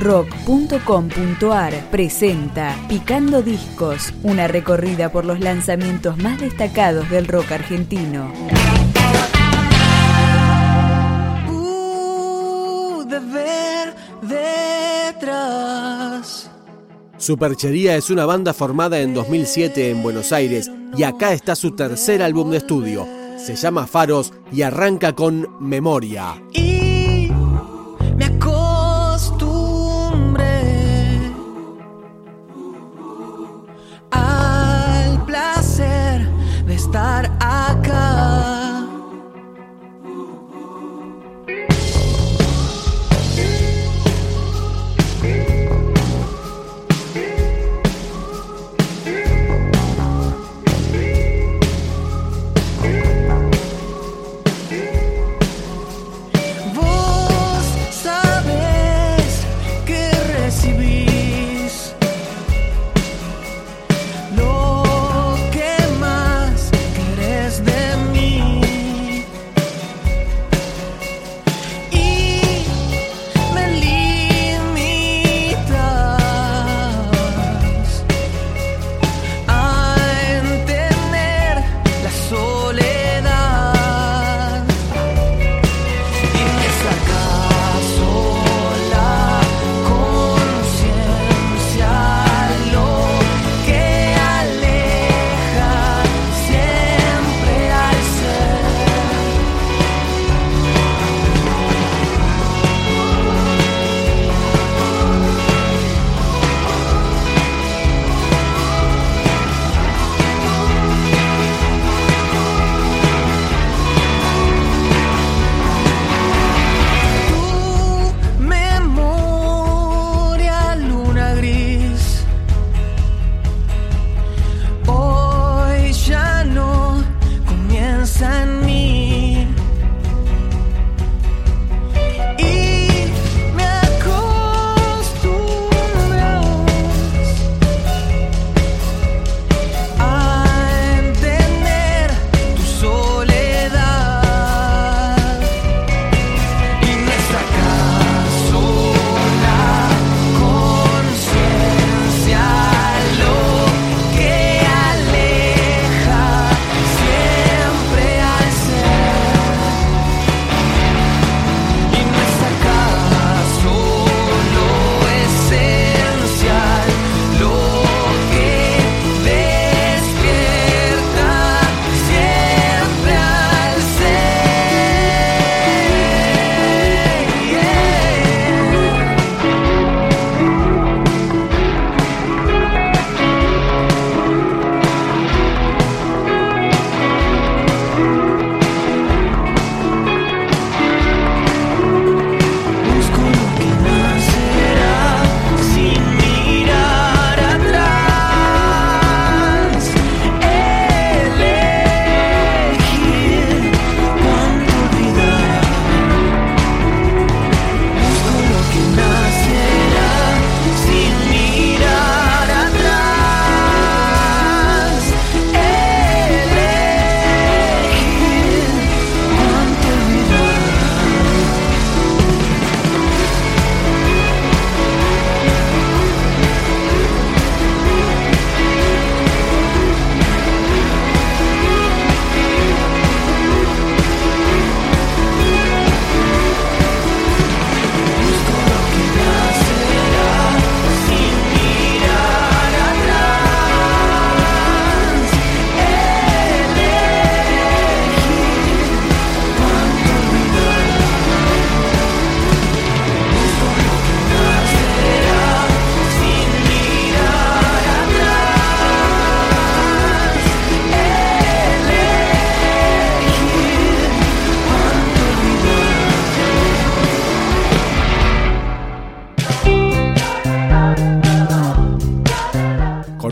rock.com.ar presenta Picando Discos, una recorrida por los lanzamientos más destacados del rock argentino. Superchería es una banda formada en 2007 en Buenos Aires y acá está su tercer álbum de estudio. Se llama Faros y arranca con Memoria.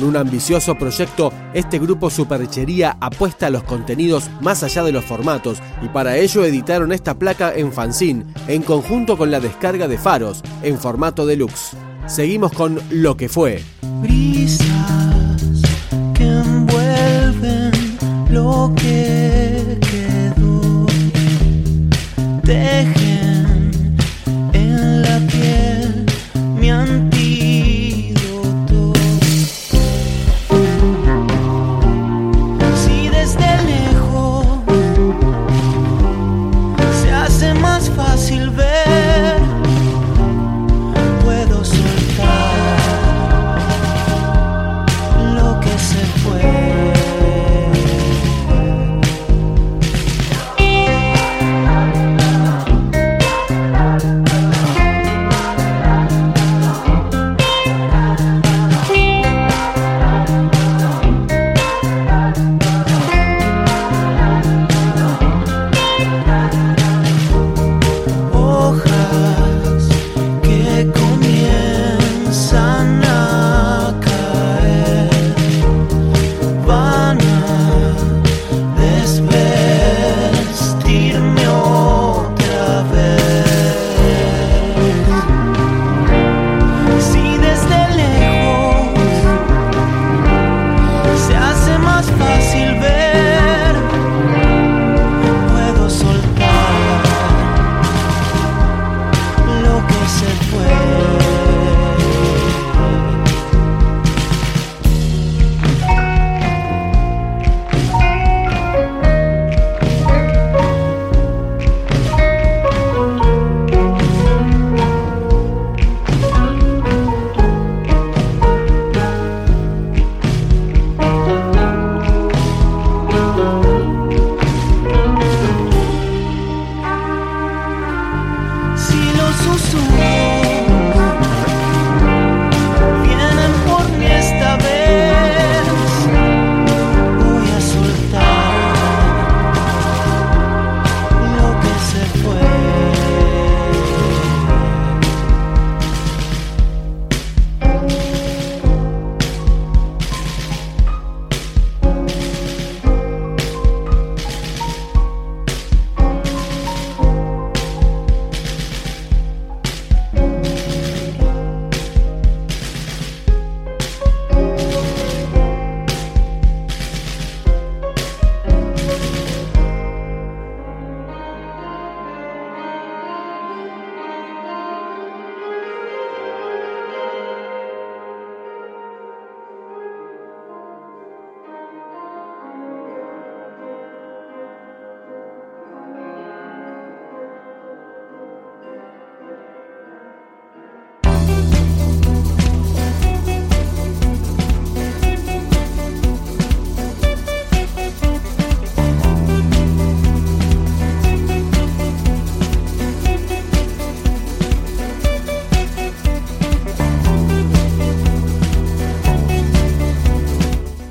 Un ambicioso proyecto, este grupo Superchería apuesta a los contenidos más allá de los formatos y para ello editaron esta placa en fanzine, en conjunto con la descarga de faros, en formato deluxe. Seguimos con Lo que fue.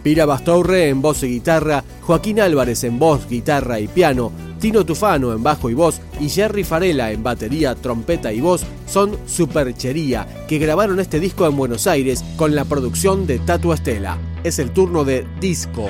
Pira Bastorre en voz y guitarra, Joaquín Álvarez en voz, guitarra y piano, Tino Tufano en bajo y voz y Jerry Farela en batería, trompeta y voz son Superchería, que grabaron este disco en Buenos Aires con la producción de Tatu Estela. Es el turno de Disco.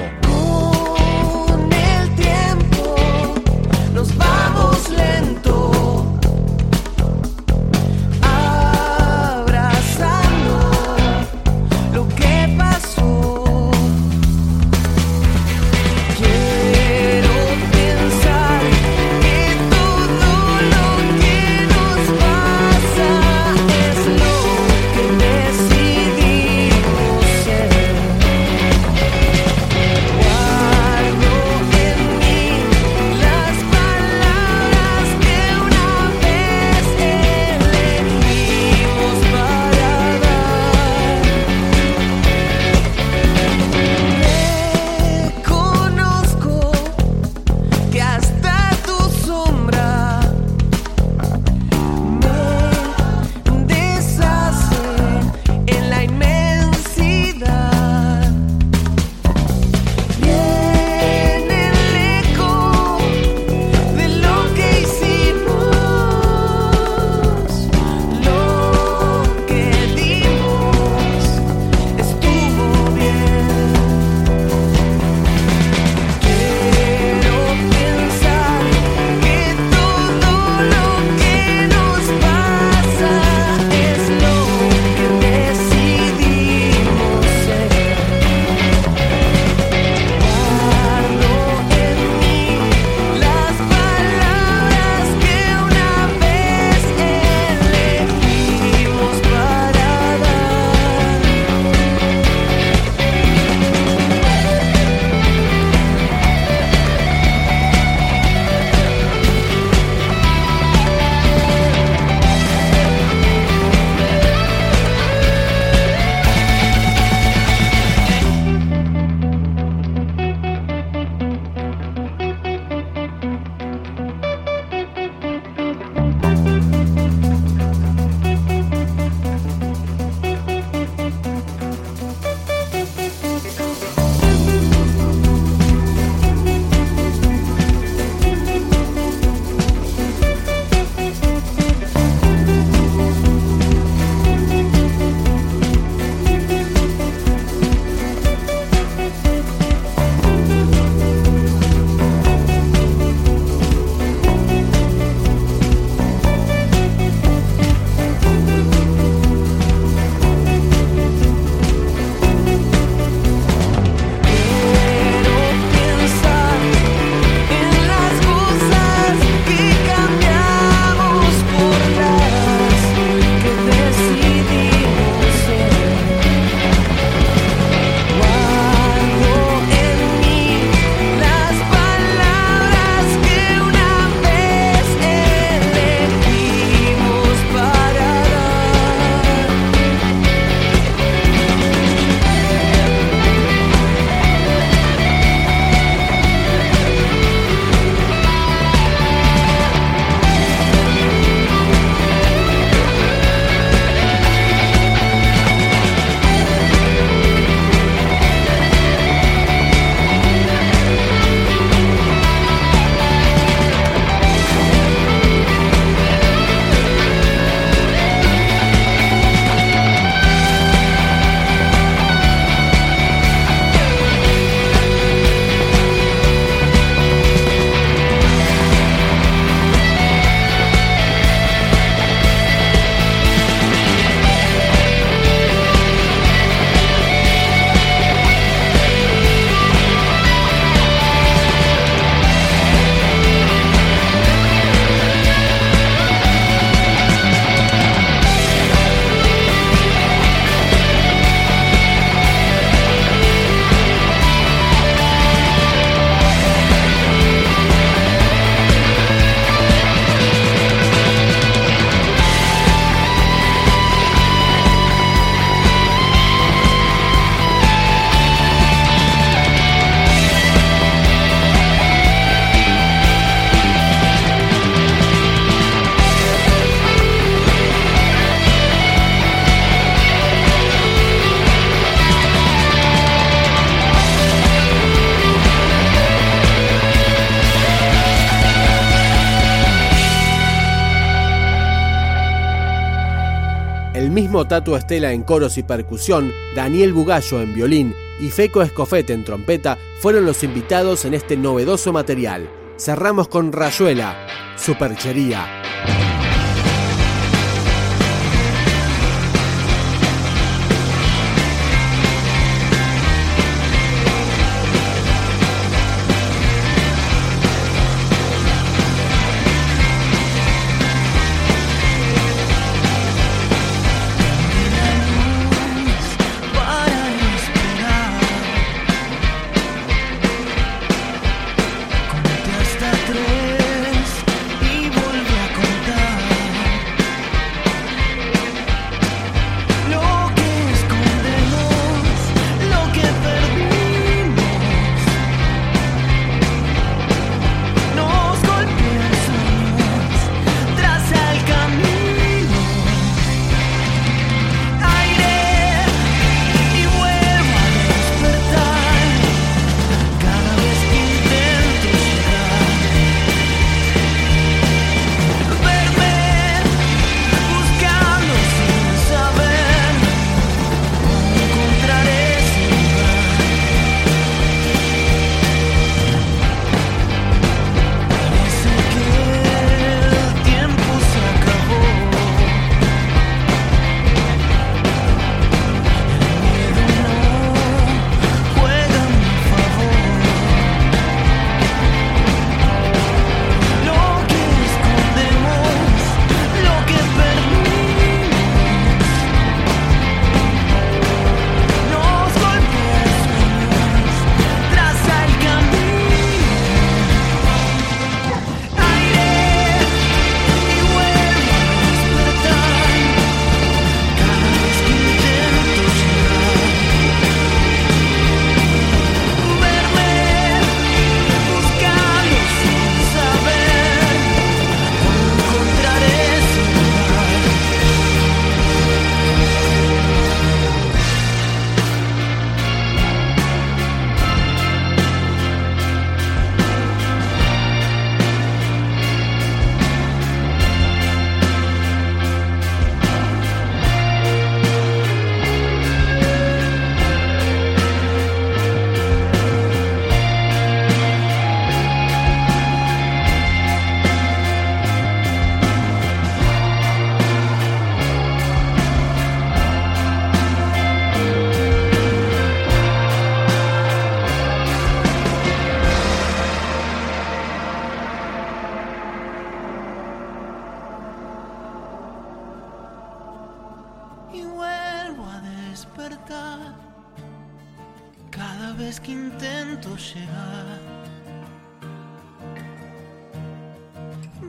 Mismo Tato Estela en coros y percusión, Daniel Bugallo en violín y Feco Escofete en trompeta fueron los invitados en este novedoso material. Cerramos con Rayuela, Superchería.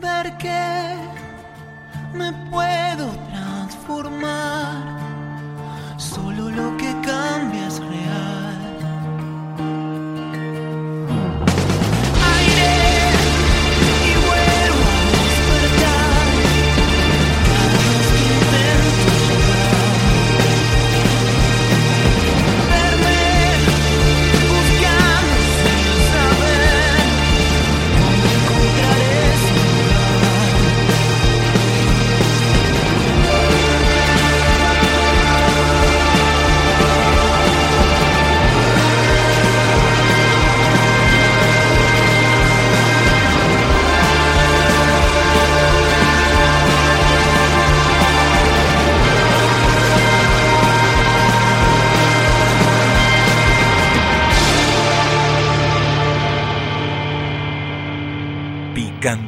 Ver que me puedo transformar, solo lo que